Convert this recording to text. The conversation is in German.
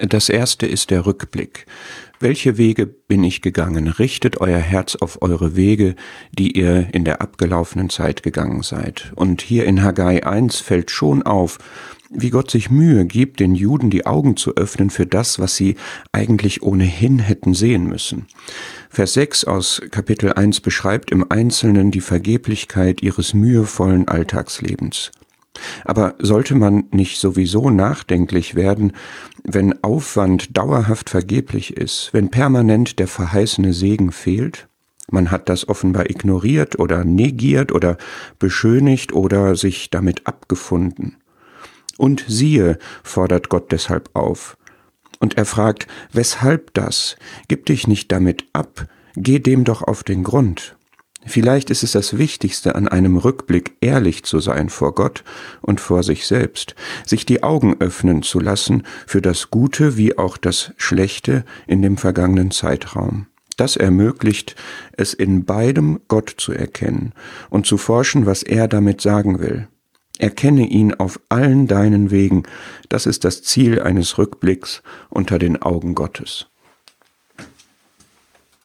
Das erste ist der Rückblick. Welche Wege bin ich gegangen? Richtet euer Herz auf eure Wege, die ihr in der abgelaufenen Zeit gegangen seid. Und hier in Haggai 1 fällt schon auf, wie Gott sich Mühe gibt, den Juden die Augen zu öffnen für das, was sie eigentlich ohnehin hätten sehen müssen. Vers 6 aus Kapitel 1 beschreibt im Einzelnen die Vergeblichkeit ihres mühevollen Alltagslebens. Aber sollte man nicht sowieso nachdenklich werden, wenn Aufwand dauerhaft vergeblich ist, wenn permanent der verheißene Segen fehlt? Man hat das offenbar ignoriert oder negiert oder beschönigt oder sich damit abgefunden. Und siehe, fordert Gott deshalb auf. Und er fragt, weshalb das? Gib dich nicht damit ab, geh dem doch auf den Grund. Vielleicht ist es das Wichtigste an einem Rückblick, ehrlich zu sein vor Gott und vor sich selbst, sich die Augen öffnen zu lassen für das Gute wie auch das Schlechte in dem vergangenen Zeitraum. Das ermöglicht es in beidem Gott zu erkennen und zu forschen, was er damit sagen will. Erkenne ihn auf allen deinen Wegen, das ist das Ziel eines Rückblicks unter den Augen Gottes.